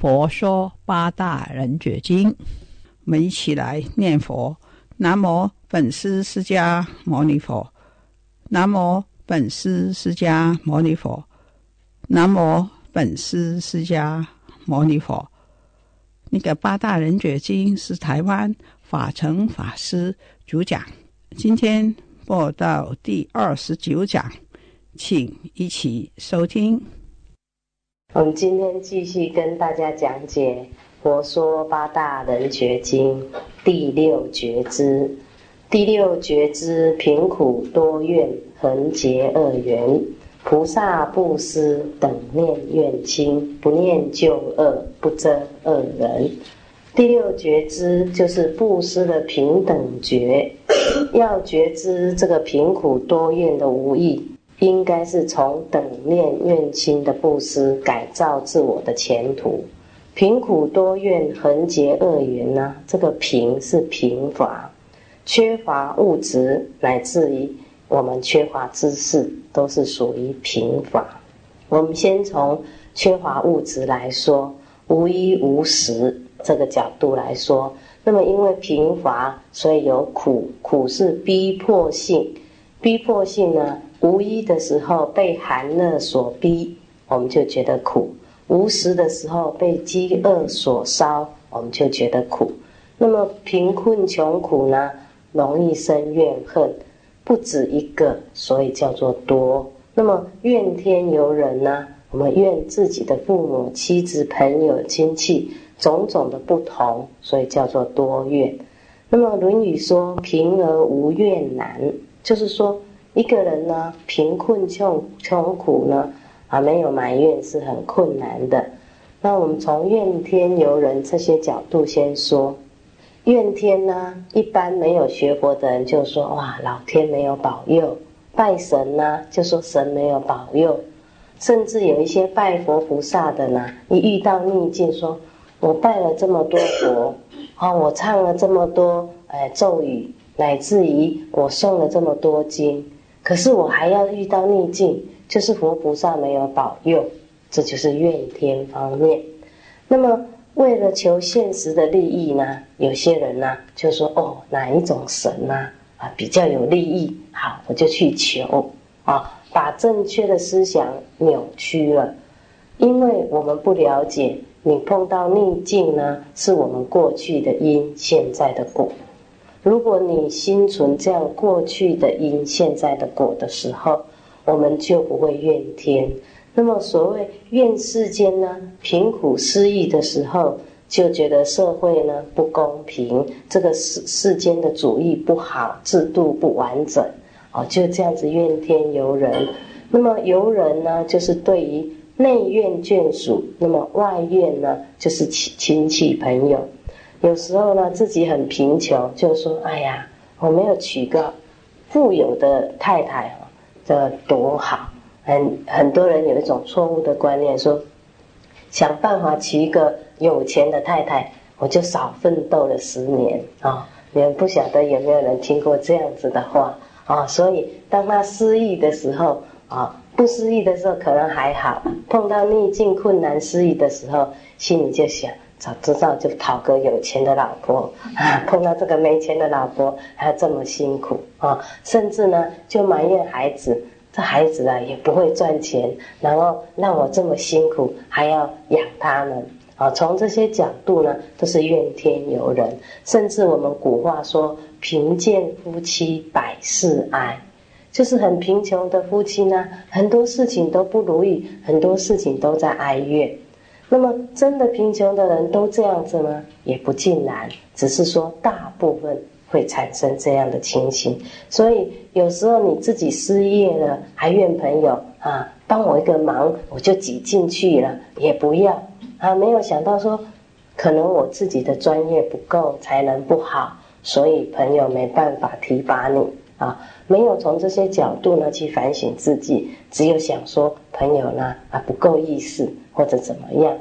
佛说八大人觉经，我们一起来念佛。南无本师释迦牟尼佛，南无本师释迦牟尼佛，南无本师释迦牟尼佛。那个八大人觉经是台湾法成法师主讲，今天播到第二十九讲，请一起收听。我们今天继续跟大家讲解《佛说八大人觉经》第六觉知。第六觉知，贫苦多怨，恒结恶缘。菩萨布施，等念怨亲，不念旧恶，不憎恶人。第六觉知就是布施的平等觉，要觉知这个贫苦多怨的无益。應該是從等念怨親的布施改造自我的前途。貧苦多怨，恆結惡緣呢？這個貧是貧乏，缺乏物質，乃至於我們缺乏知識，都是屬於貧乏。我們先從缺乏物質來說，無衣無食這個角度來說，那麼因為貧乏，所以有苦，苦是逼迫性，逼迫性呢？无衣的时候被寒热所逼，我们就觉得苦；无食的时候被饥饿所烧，我们就觉得苦。那么贫困穷苦呢，容易生怨恨，不止一个，所以叫做多。那么怨天尤人呢，我们怨自己的父母、妻子、朋友、亲戚种种的不同，所以叫做多怨。那么《论语》说“贫而无怨难”，就是说。一个人呢，貧困窮窮苦呢，啊，沒有埋怨是很困難的。那我們從怨天尤人這些角度先說，怨天呢，一般沒有學佛的人就說哇，老天沒有保佑；拜神呢，就說神沒有保佑。甚至有一些拜佛菩薩的呢，一遇到逆境，說我拜了這麼多佛，啊，我唱了這麼多誒咒語，乃至于我誦了這麼多經。可是我还要遇到逆境，就是佛菩萨没有保佑，这就是怨天方面。那么为了求现实的利益呢，有些人呢就说：哦，哪一种神呢啊比较有利益？好，我就去求啊，把正确的思想扭曲了。因为我们不了解，你碰到逆境呢，是我们过去的因，现在的果。如果你心存这样过去的因、现在的果的时候，我们就不会怨天。那么所谓怨世间呢，贫苦失意的时候，就觉得社会呢不公平，这个世世间的主义不好，制度不完整，哦，就这样子怨天尤人。那么尤人呢，就是对于内怨眷属，那么外怨呢，就是亲亲戚朋友。有时候呢，自己很贫穷，就说：“哎呀，我没有娶个富有的太太啊，这多好！”很很多人有一种错误的观念，说想办法娶一个有钱的太太，我就少奋斗了十年啊！你们不晓得有没有人听过这样子的话啊？所以当他失意的时候啊，不失意的时候可能还好，碰到逆境困难失意的时候，心里就想。早知道就讨个有钱的老婆啊！碰到这个没钱的老婆，还要這麼辛苦啊！甚至呢，就埋怨孩子，这孩子啊也不会赚钱，然后让我这么辛苦，还要养他们啊，从这些角度呢，都是怨天尤人。甚至我们古话说：“贫贱夫妻百事哀”，就是很贫穷的夫妻呢，很多事情都不如意，很多事情都在哀怨。那么，真的贫穷的人都这样子吗？也不尽然，只是说大部分会产生这样的情形。所以，有时候你自己失业了，还怨朋友啊，帮我一个忙，我就挤进去了，也不要。啊，没有想到说，可能我自己的专业不够，才能不好，所以朋友没办法提拔你啊。没有从这些角度呢去反省自己，只有想说朋友呢啊不够意思或者怎么样。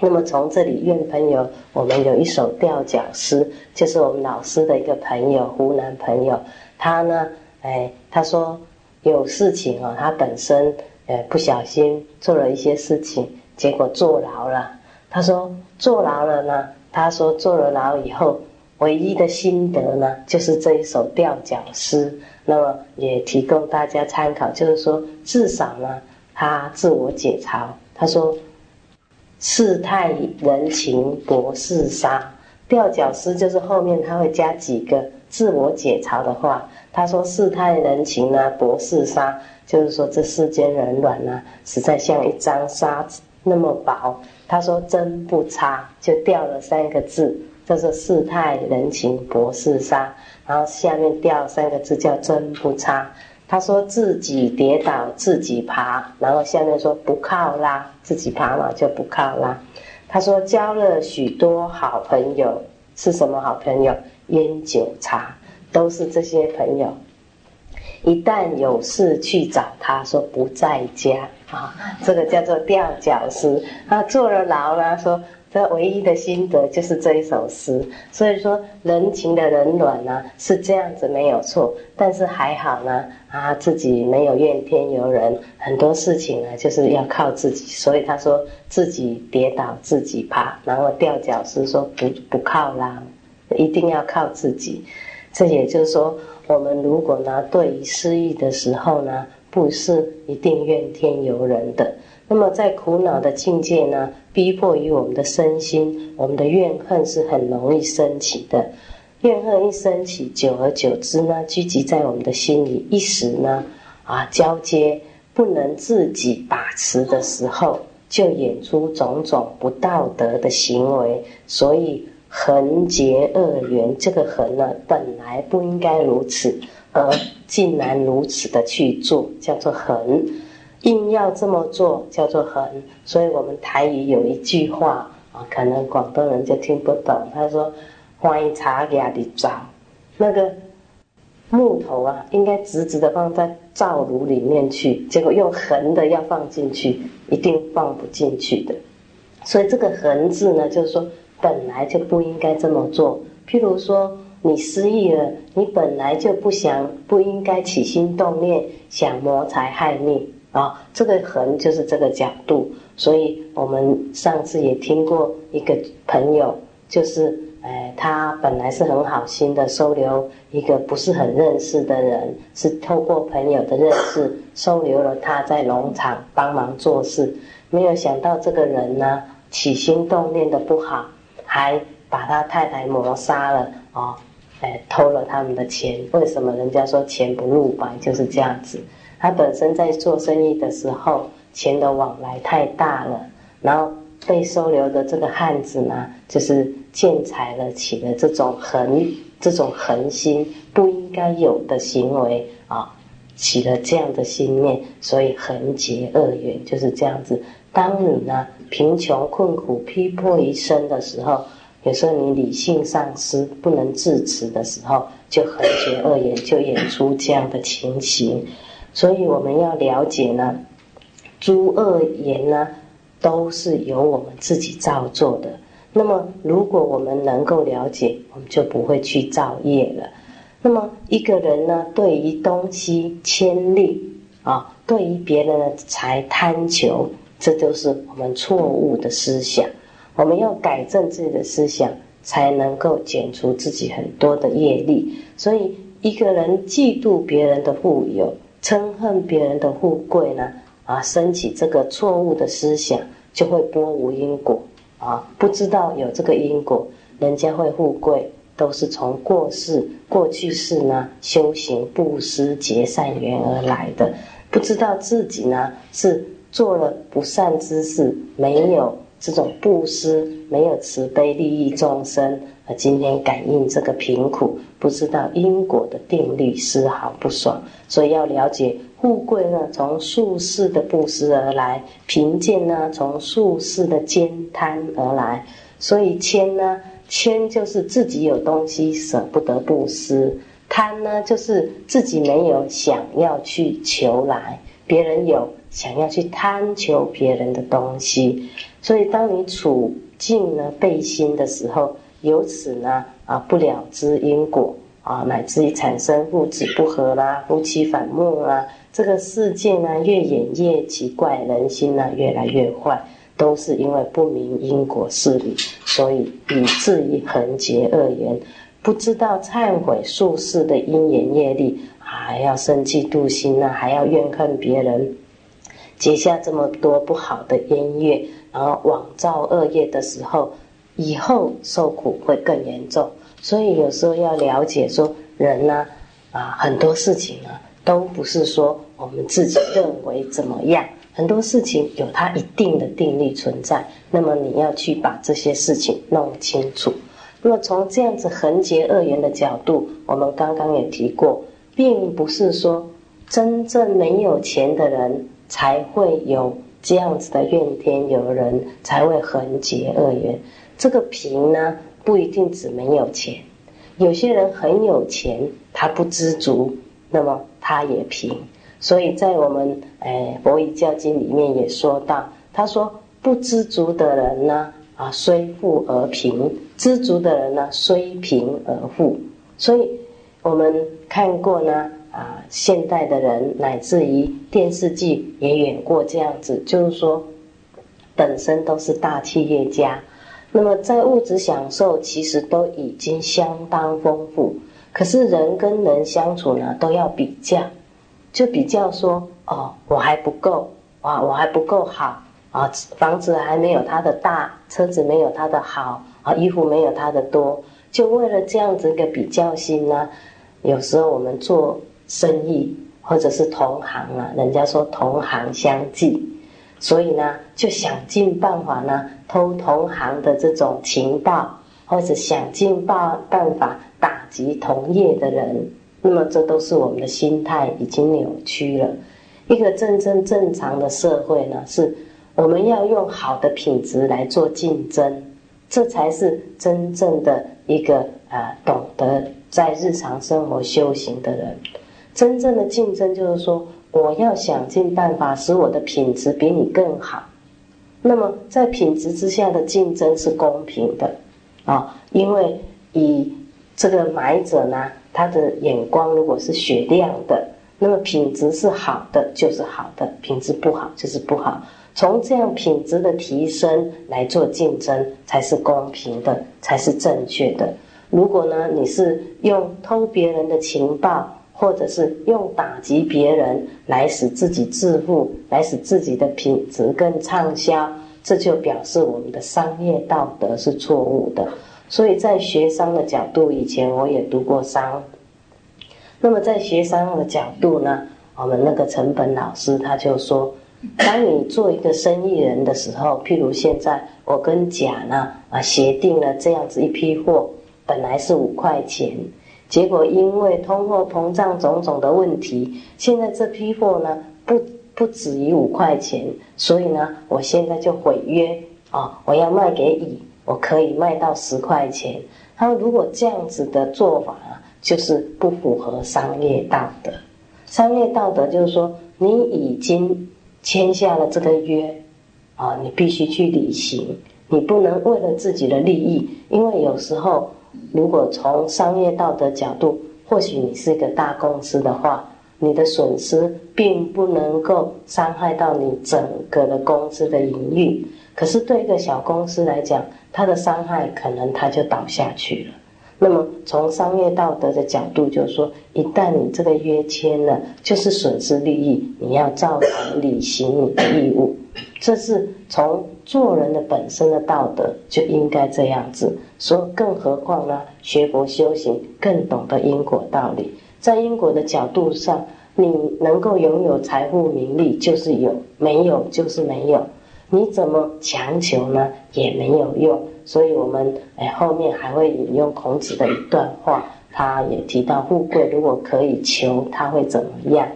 那么从这里怨朋友，我们有一首吊脚诗，就是我们老师的一个朋友，湖南朋友，他呢，哎，他说有事情啊，他本身呃不小心做了一些事情。结果坐牢了。他说坐牢了呢。他说坐了牢以后，唯一的心得呢，就是这一首吊脚诗。那么也提供大家参考，就是说至少呢，他自我解嘲。他说：“世态人情薄世杀。”吊脚诗就是后面他会加几个自我解嘲的话。他说：“世态人情呢，薄世杀，就是说这世间人暖呢，实在像一张沙子。”那么薄，他说真不差，就掉了三个字，叫做世态人情薄世杀。然后下面掉三个字叫真不差。他说自己跌倒自己爬，然后下面说不靠啦，自己爬嘛就不靠啦。他说交了许多好朋友，是什么好朋友？烟酒茶，都是这些朋友。一旦有事去找他，说不在家啊，这个叫做吊脚诗。他坐了牢了，说这唯一的心得就是这一首诗。所以说，人情的冷暖呢是这样子没有错，但是还好呢啊，自己没有怨天尤人，很多事情呢就是要靠自己。所以他说自己跌倒自己爬，然后吊脚诗说不不靠啦，一定要靠自己。这也就是说。我们如果呢，对于失意的时候呢，不是一定怨天尤人的。那么在苦恼的境界呢，逼迫于我们的身心，我们的怨恨是很容易升起的。怨恨一升起，久而久之呢，聚集在我们的心里，一时呢，啊，交接不能自己把持的时候，就演出种种不道德的行为。所以。横结恶缘，这个横呢，本来不应该如此，而竟然如此的去做，叫做横。硬要这么做，叫做横。所以我们台语有一句话啊，可能广东人就听不懂。他说：“欢迎茶给你找那个木头啊，应该直直的放在灶炉里面去，结果用横的要放进去，一定放不进去的。所以这个横字呢，就是说。”本来就不应该这么做。譬如说，你失忆了，你本来就不想、不应该起心动念想谋财害命啊。这个横就是这个角度。所以我们上次也听过一个朋友，就是哎，他本来是很好心的收留一个不是很认识的人，是透过朋友的认识收留了他在农场帮忙做事。没有想到这个人呢，起心动念的不好。还把他太太谋杀了哦，哎，偷了他们的钱。为什么人家说钱不入白就是这样子？他本身在做生意的时候，钱的往来太大了，然后被收留的这个汉子呢，就是见财了，起了这种横、这种横心不应该有的行为啊，起了这样的心念，所以横结恶缘就是这样子。当你呢贫穷困苦逼迫一生的时候，有时候你理性丧失不能自持的时候，就横结恶缘，就演出这样的情形。所以我们要了解呢，诸恶言呢都是由我们自己造作的。那么如果我们能够了解，我们就不会去造业了。那么一个人呢，对于东西牵力啊，对于别人的财贪求。这都是我们错误的思想，我们要改正自己的思想，才能够减除自己很多的业力。所以，一个人嫉妒别人的富有，憎恨别人的富贵呢？啊，升起这个错误的思想，就会波无因果。啊，不知道有这个因果，人家会富贵，都是从过世、过去世呢修行布施结善缘而来的。不知道自己呢是做了不善之事，没有这种布施，没有慈悲利益众生，而今天感应这个贫苦，不知道因果的定律，丝毫不爽。所以要了解。富贵呢，从术士的布施而来；贫贱呢，从术士的兼贪而来。所以谦呢，谦就是自己有东西舍不得布施；贪呢，就是自己没有想要去求来，别人有想要去贪求别人的东西。所以，当你处境呢背心的时候，由此呢啊不了知因果啊，乃至于产生父子不和啦、夫妻反目啦。这个世界呢，越演越奇怪，人心呢越来越坏，都是因为不明因果事理，所以以至于横结恶缘，不知道忏悔术士的因缘业力，还要生气妒心呢，还要怨恨别人，结下这么多不好的因业，然后枉造恶业的时候，以后受苦会更严重。所以有时候要了解说，人呢，啊，很多事情呢。都不是说我们自己认为怎么样，很多事情有它一定的定律存在。那么你要去把这些事情弄清楚。那么从这样子横结恶缘的角度，我们刚刚也提过，并不是说真正没有钱的人才会有这样子的怨天尤人，才会横结恶缘。这个贫呢，不一定只没有钱，有些人很有钱，他不知足。那么他也贫，所以在我们诶《佛遗教经》里面也说到，他说不知足的人呢，啊虽富而贫；知足的人呢，虽贫而富。所以我们看过呢，啊现代的人乃至于电视剧也演过这样子，就是说本身都是大企业家，那么在物质享受其实都已经相当丰富。可是人跟人相处呢，都要比较，就比较说哦，我还不够啊，我还不够好啊，房子还没有他的大，车子没有他的好啊，衣服没有他的多，就为了这样子一个比较心呢，有时候我们做生意或者是同行啊，人家说同行相忌，所以呢，就想尽办法呢，偷同行的这种情报，或者想尽办办法。打击同业的人，那么这都是我们的心态已经扭曲了。一个真正正常的社会呢，是我们要用好的品质来做竞争，这才是真正的一个呃懂得在日常生活修行的人。真正的竞争就是说，我要想尽办法使我的品质比你更好。那么在品质之下的竞争是公平的啊，因为以这个买者呢，他的眼光如果是雪亮的，那么品质是好的就是好的，品质不好就是不好。从这样品质的提升来做竞争，才是公平的，才是正确的。如果呢，你是用偷别人的情报，或者是用打击别人来使自己致富，来使自己的品质更畅销，这就表示我们的商业道德是错误的。所以在学商的角度，以前我也读过商。那么在学商的角度呢，我们那个成本老师他就说，当你做一个生意人的时候，譬如现在我跟甲呢啊协定了这样子一批货，本来是五块钱，结果因为通货膨胀种种的问题，现在这批货呢不不止于五块钱，所以呢，我现在就毁约啊，我要卖给乙。我可以卖到十块钱。他说：“如果这样子的做法啊，就是不符合商业道德。商业道德就是说，你已经签下了这个约啊，你必须去履行。你不能为了自己的利益，因为有时候，如果从商业道德角度，或许你是一个大公司的话，你的损失并不能够伤害到你整个的公司的营运。可是对一个小公司来讲，它的伤害可能它就倒下去了。那么从商业道德的角度，就是说，一旦你这个约签了，就是损失利益，你要照常履行你的义务这是从做人的本身的道德就应该这样子。说，更何况呢？学佛修行更懂得因果道理，在因果的角度上，你能够拥有财富名利就是有，没有就是没有。你怎么强求呢？也没有用。所以我们哎后面还会引用孔子的一段话，他也提到富贵如果可以求，他会怎么样？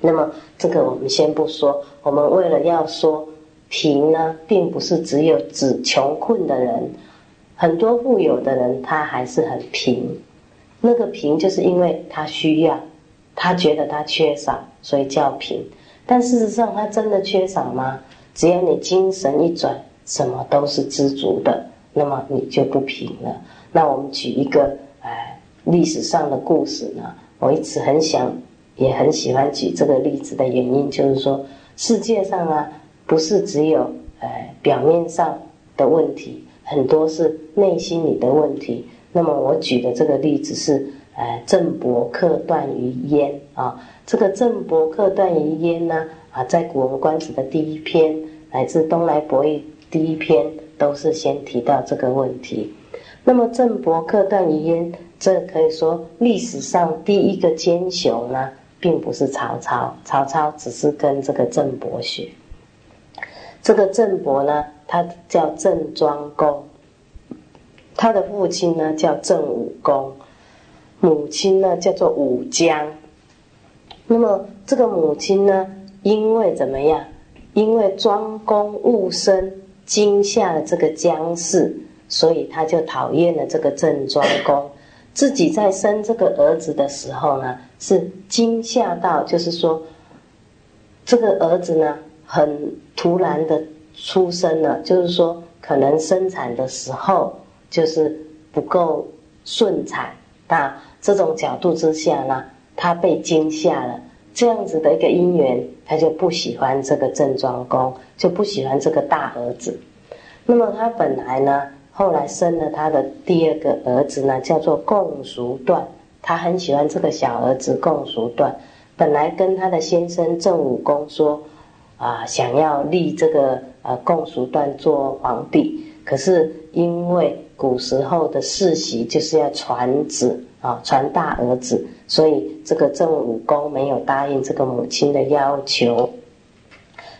那么这个我们先不说，我们为了要说贫呢，并不是只有指穷困的人，很多富有的人他还是很贫。那个贫就是因为他需要，他觉得他缺少，所以叫贫。但事实上他真的缺少吗？只要你精神一转，什么都是知足的，那么你就不贫了。那我们举一个哎历史上的故事呢，我一直很想。也很喜欢举这个例子的原因，就是说，世界上啊，不是只有呃表面上的问题，很多是内心里的问题。那么我举的这个例子是，呃，郑伯克段于鄢啊。这个郑伯克段于鄢呢，啊，在《古文观止》的第一篇，乃至《东来博弈》第一篇，都是先提到这个问题。那么郑伯克段于鄢，这可以说历史上第一个奸雄呢。并不是曹操，曹操只是跟这个郑伯学。这个郑伯呢，他叫郑庄公，他的父亲呢叫郑武公，母亲呢叫做武姜。那么这个母亲呢，因为怎么样？因为庄公误生，惊吓了这个姜氏，所以他就讨厌了这个郑庄公。自己在生这个儿子的时候呢，是惊吓到，就是说，这个儿子呢很突然的出生了，就是说可能生产的时候就是不够顺产，那这种角度之下呢，他被惊吓了，这样子的一个因缘，他就不喜欢这个郑庄公，就不喜欢这个大儿子。那么他本来呢？后来生了他的第二个儿子呢，叫做共叔段。他很喜欢这个小儿子共叔段。本来跟他的先生郑武公说，啊，想要立这个呃共叔段做皇帝。可是因为古时候的世袭就是要传子啊，传大儿子，所以这个郑武公没有答应这个母亲的要求，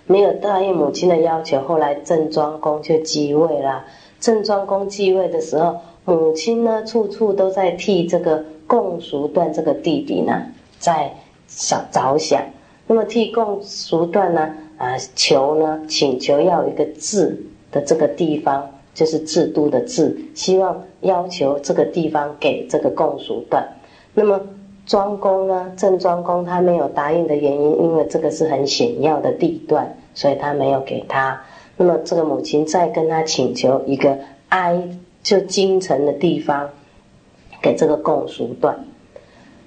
没有答应母亲的要求。后来郑庄公就继位了。郑庄公继位的时候，母亲呢处处都在替这个共叔段这个弟弟呢在想着想。那么替共叔段呢啊求呢请求要一个治的这个地方，就是制度的治，希望要求这个地方给这个共叔段。那么庄公呢郑庄公他没有答应的原因，因为这个是很险要的地段，所以他没有给他。那么这个母亲再跟他请求一个哀就京城的地方，给这个共叔段。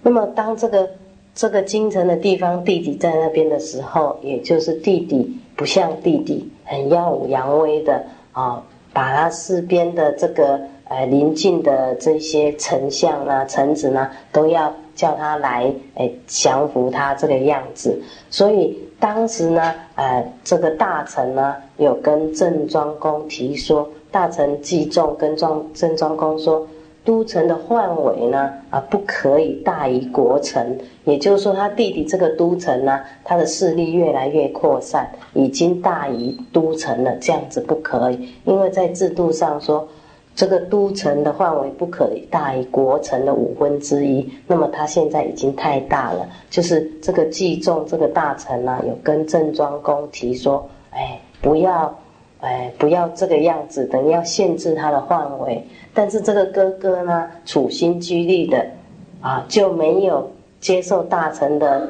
那么当这个这个京城的地方弟弟在那边的时候，也就是弟弟不像弟弟，很耀武扬威的啊，把他四边的这个呃邻近的这些丞相啊、臣子呢，都要叫他来诶降服他这个样子，所以。当时呢，呃，这个大臣呢，有跟郑庄公提说，大臣季仲跟庄郑庄公说，都城的范围呢，啊，不可以大于国城，也就是说，他弟弟这个都城呢，他的势力越来越扩散，已经大于都城了，这样子不可以，因为在制度上说。这个都城的范围不可以大于国城的五分之一，那么他现在已经太大了。就是这个季仲这个大臣呢，有跟郑庄公提说：“哎，不要，哎，不要这个样子，等于要限制他的范围。”但是这个哥哥呢，处心积虑的啊，就没有接受大臣的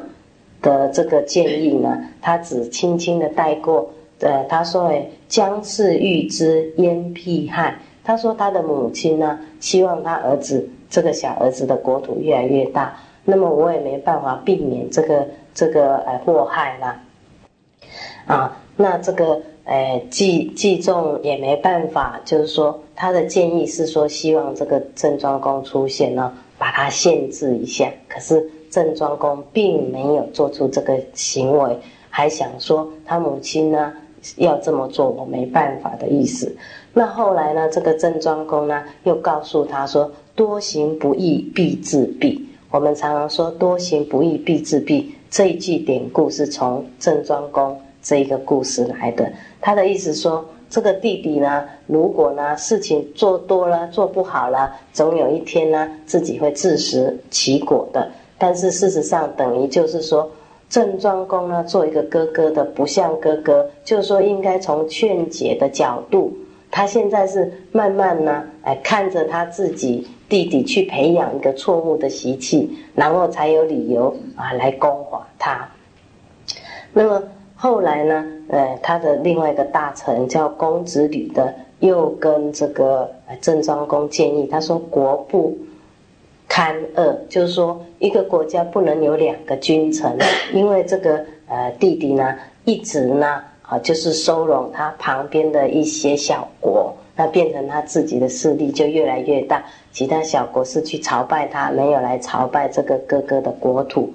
的这个建议呢，他只轻轻的带过。呃，他说：“哎，将事欲知，焉辟害？”他说：“他的母亲呢，希望他儿子这个小儿子的国土越来越大。那么我也没办法避免这个这个呃祸害啦。啊，那这个哎季季仲也没办法，就是说他的建议是说，希望这个郑庄公出现呢，把他限制一下。可是郑庄公并没有做出这个行为，还想说他母亲呢。”要这么做，我没办法的意思。那后来呢，这个郑庄公呢，又告诉他说：“多行不义必自毙。”我们常常说“多行不义必自毙”这一句典故是从郑庄公这一个故事来的。他的意思说，这个弟弟呢，如果呢事情做多了、做不好了，总有一天呢自己会自食其果的。但是事实上，等于就是说。郑庄公呢，做一个哥哥的不像哥哥，就是说应该从劝解的角度，他现在是慢慢呢，哎，看着他自己弟弟去培养一个错误的习气，然后才有理由啊来攻伐他。那么后来呢，呃，他的另外一个大臣叫公子吕的，又跟这个郑庄公建议，他说国不。堪恶，就是说，一个国家不能有两个君臣，因为这个呃弟弟呢，一直呢啊，就是收拢他旁边的一些小国，那变成他自己的势力就越来越大。其他小国是去朝拜他，没有来朝拜这个哥哥的国土。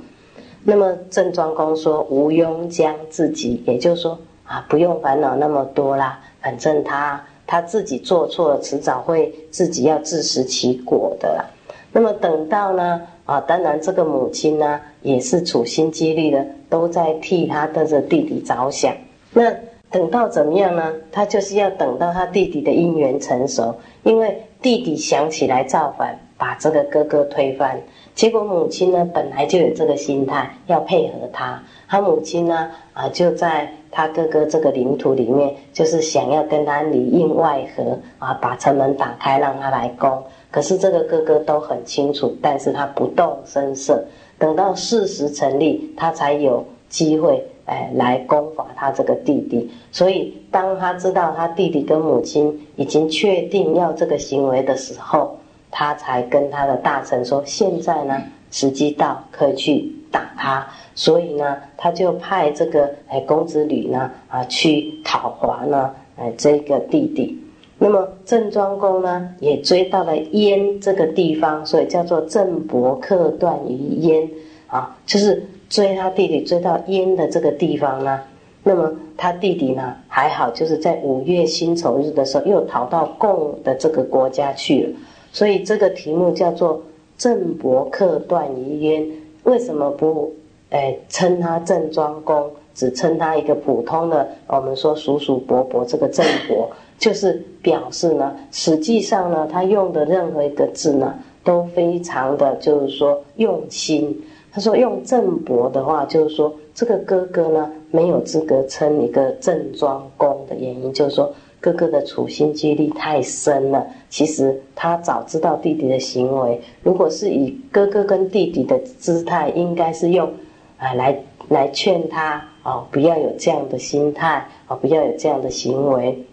那么郑庄公说：“无庸将自己，也就是说啊，不用烦恼那么多啦，反正他他自己做错了，迟早会自己要自食其果的。”那么等到呢啊，当然这个母亲呢也是处心积虑的，都在替他的这弟弟着想。那等到怎么样呢？他就是要等到他弟弟的姻缘成熟，因为弟弟想起来造反，把这个哥哥推翻。结果母亲呢本来就有这个心态，要配合他。他母亲呢啊就在他哥哥这个领土里面，就是想要跟他里应外合啊，把城门打开，让他来攻。可是这个哥哥都很清楚，但是他不动声色，等到事实成立，他才有机会哎来攻伐他这个弟弟。所以当他知道他弟弟跟母亲已经确定要这个行为的时候，他才跟他的大臣说：现在呢时机到，可以去打他。所以呢，他就派这个哎公子吕呢啊去讨伐呢哎这个弟弟。那么郑庄公呢，也追到了燕这个地方，所以叫做郑伯克段于燕啊，就是追他弟弟追到燕的这个地方呢。那么他弟弟呢还好，就是在五月辛丑日的时候又逃到贡的这个国家去了。所以这个题目叫做郑伯克段于鄢。为什么不诶称他郑庄公，只称他一个普通的我们说叔叔伯伯这个郑伯？就是表示呢，实际上呢，他用的任何一个字呢，都非常的就是说用心。他说用郑伯的话，就是说这个哥哥呢没有资格称一个郑庄公的原因，就是说哥哥的处心积虑太深了。其实他早知道弟弟的行为，如果是以哥哥跟弟弟的姿态，应该是用啊来来劝他哦，不要有这样的心态啊，不要有这样的行为。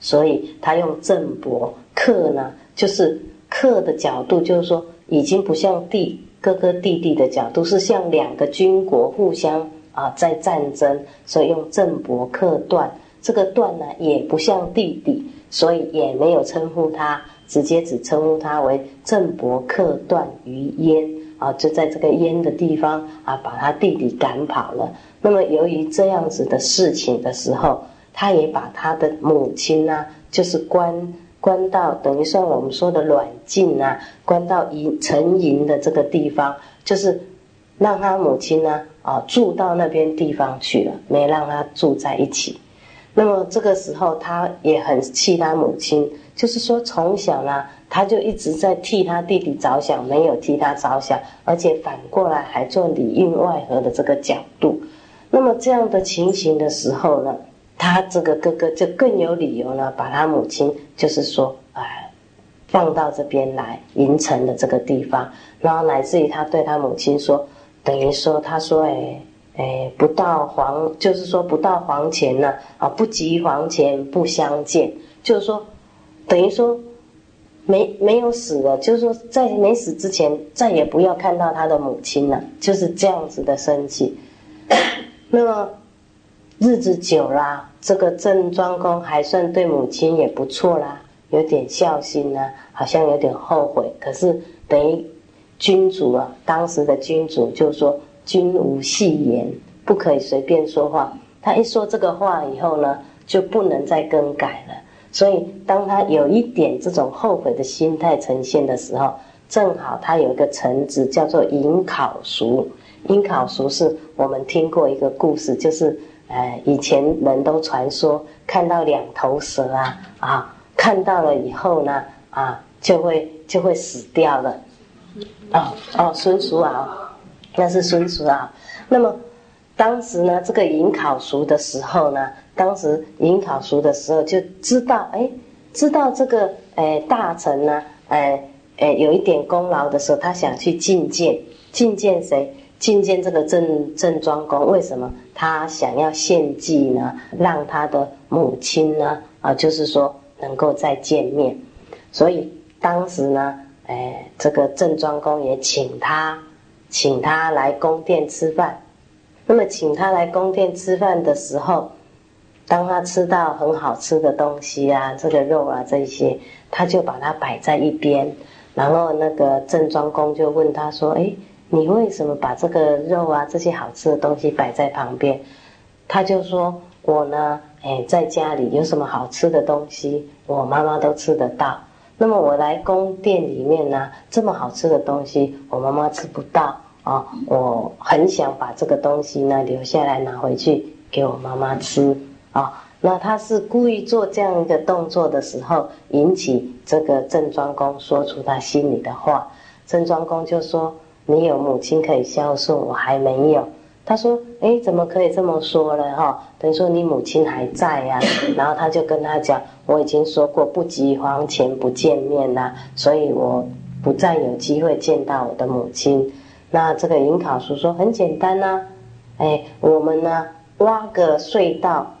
所以他用郑伯克呢，就是克的角度，就是说已经不像弟哥哥弟弟的角度，是像两个军国互相啊在战争，所以用郑伯克段。这个段呢也不像弟弟，所以也没有称呼他，直接只称呼他为郑伯克段于鄢啊，就在这个鄢的地方啊，把他弟弟赶跑了。那么由于这样子的事情的时候。他也把他的母亲呢，就是关关到等于算我们说的软禁啊，关到营陈营的这个地方，就是让他母亲呢啊住到那边地方去了，没让他住在一起。那么这个时候他也很气他母亲，就是说从小呢他就一直在替他弟弟着想，没有替他着想，而且反过来还做里应外合的这个角度。那么这样的情形的时候呢？他这个哥哥就更有理由呢，把他母亲就是说，哎，放到这边来银城的这个地方，然后乃至于他对他母亲说，等于说他说，哎哎，不到黄，就是说不到黄前呢，啊，不及黄前不相见，就是说，等于说没没有死了，就是说在没死之前再也不要看到他的母亲了，就是这样子的生气。那么。日子久了，这个郑庄公还算对母亲也不错啦，有点孝心呢，好像有点后悔。可是等于君主啊，当时的君主就说君无戏言，不可以随便说话。他一说这个话以后呢，就不能再更改了。所以，当他有一点这种后悔的心态呈现的时候，正好他有一个臣子叫做尹考叔。尹考叔是我们听过一个故事，就是呃，以前人都传说看到两头蛇啊啊，看到了以后呢啊，就会就会死掉了。哦哦，孙叔敖，那是孙叔啊。那么当时呢，这个尹考叔的时候呢。当时迎考熟的时候，就知道哎，知道这个哎大臣呢，哎哎有一点功劳的时候，他想去觐见，觐见谁？觐见这个郑郑庄公。为什么？他想要献祭呢？让他的母亲呢啊，就是说能够再见面。所以当时呢，哎，这个郑庄公也请他，请他来宫殿吃饭。那么请他来宫殿吃饭的时候。当他吃到很好吃的东西啊，这个肉啊这些，他就把它摆在一边。然后那个郑庄公就问他说：“哎，你为什么把这个肉啊这些好吃的东西摆在旁边？”他就说：“我呢，哎，在家里有什么好吃的东西，我妈妈都吃得到。那么我来宫殿里面呢，这么好吃的东西，我妈妈吃不到啊。我很想把这个东西呢留下来拿回去给我妈妈吃。”啊，那他是故意做这样一个动作的时候，引起这个郑庄公说出他心里的话。郑庄公就说：“你有母亲可以孝顺，我还没有。”他说：“哎，怎么可以这么说呢？哈，等于说你母亲还在呀。”然后他就跟他讲：“我已经说过，不及黄泉不见面呐，所以我不再有机会见到我的母亲。”那这个尹考叔说：“很简单呐，哎，我们呢挖个隧道。”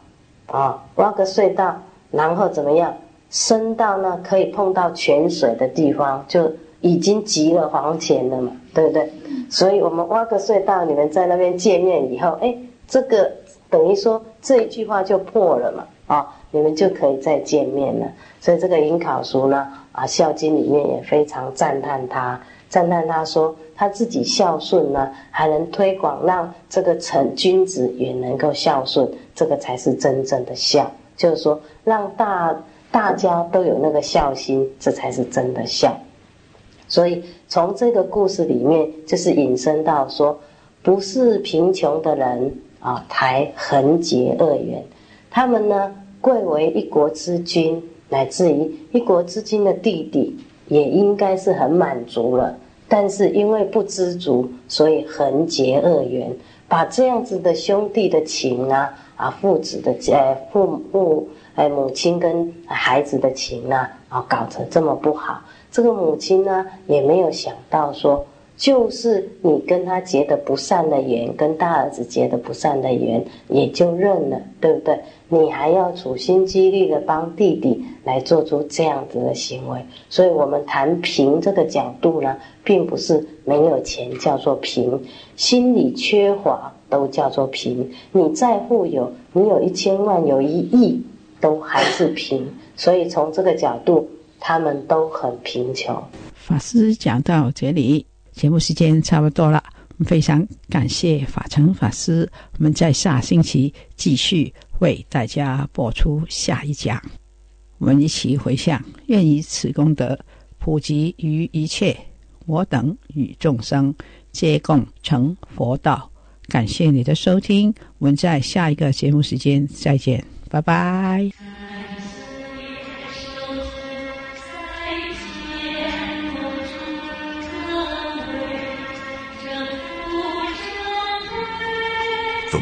啊，挖个隧道，然后怎么样？深到呢可以碰到泉水的地方，就已经集了黄泉了嘛，对不对？所以我们挖个隧道，你们在那边见面以后，哎，这个等于说这一句话就破了嘛，啊，你们就可以再见面了。所以这个尹考叔呢，啊，《孝经》里面也非常赞叹他。赞叹他说他自己孝顺呢，还能推广让这个臣君子也能够孝顺，这个才是真正的孝。就是说，让大大家都有那个孝心，这才是真的孝。所以从这个故事里面，就是引申到说，不是贫穷的人啊，才横结恶缘。他们呢，贵为一国之君，乃至于一国之君的弟弟。也应该是很满足了，但是因为不知足，所以横结恶缘，把这样子的兄弟的情啊，啊父子的呃父母哎母亲跟孩子的情啊，啊搞成这么不好，这个母亲呢也没有想到说。就是你跟他结的不善的缘，跟大儿子结的不善的缘，也就认了，对不对？你还要处心积虑的帮弟弟来做出这样子的行为，所以我们谈贫这个角度呢，并不是没有钱叫做贫，心里缺乏都叫做贫。你再富有，你有一千万，有一亿，都还是贫。所以从这个角度，他们都很贫穷。法师讲到这里。节目时间差不多了，非常感谢法成法师。我们在下星期继续为大家播出下一讲。我们一起回向，愿以此功德普及于一切，我等与众生皆共成佛道。感谢你的收听，我们在下一个节目时间再见，拜拜。